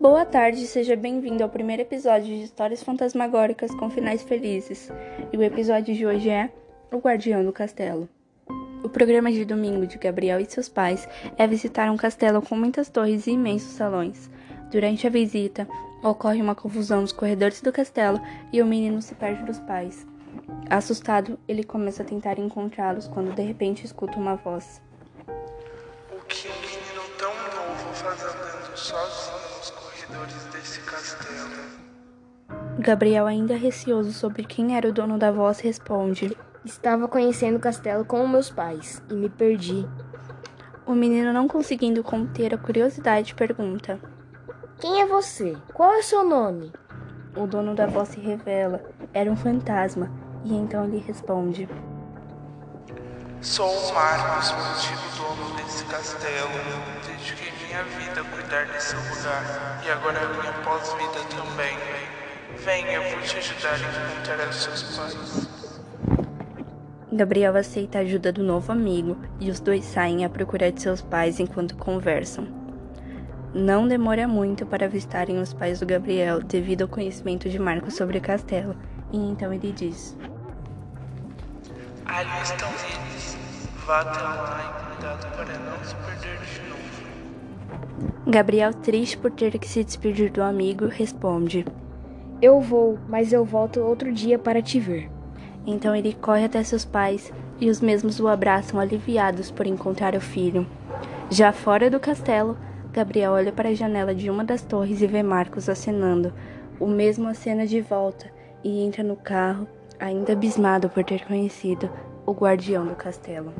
Boa tarde, seja bem-vindo ao primeiro episódio de Histórias Fantasmagóricas com Finais Felizes. E o episódio de hoje é O Guardião do Castelo. O programa de domingo de Gabriel e seus pais é visitar um castelo com muitas torres e imensos salões. Durante a visita, ocorre uma confusão nos corredores do castelo e o menino se perde dos pais. Assustado, ele começa a tentar encontrá-los quando de repente escuta uma voz. O que um menino tão novo faz andando sozinho nos corredores desse castelo? Gabriel, ainda receoso sobre quem era o dono da voz, responde: Estava conhecendo o castelo com meus pais e me perdi. O menino, não conseguindo conter a curiosidade, pergunta: Quem é você? Qual é o seu nome? O dono da voz se revela: era um fantasma, e então ele responde: Sou o Marcos, o antigo dono desse castelo. Dediquei minha vida cuidar desse lugar e agora a minha pós-vida também. Venha, eu vou te ajudar a encontrar os seus pais. Gabriel aceita a ajuda do novo amigo e os dois saem à procura de seus pais enquanto conversam. Não demora muito para avistarem os pais do Gabriel devido ao conhecimento de Marcos sobre o castelo, e então ele diz: Ali estão eles. Vá até lá e cuidado para não se perder de novo. Gabriel, triste por ter que se despedir do amigo, responde: Eu vou, mas eu volto outro dia para te ver. Então ele corre até seus pais e os mesmos o abraçam aliviados por encontrar o filho. Já fora do castelo, Gabriel olha para a janela de uma das torres e vê Marcos acenando. O mesmo acena de volta e entra no carro, ainda abismado por ter conhecido o guardião do castelo.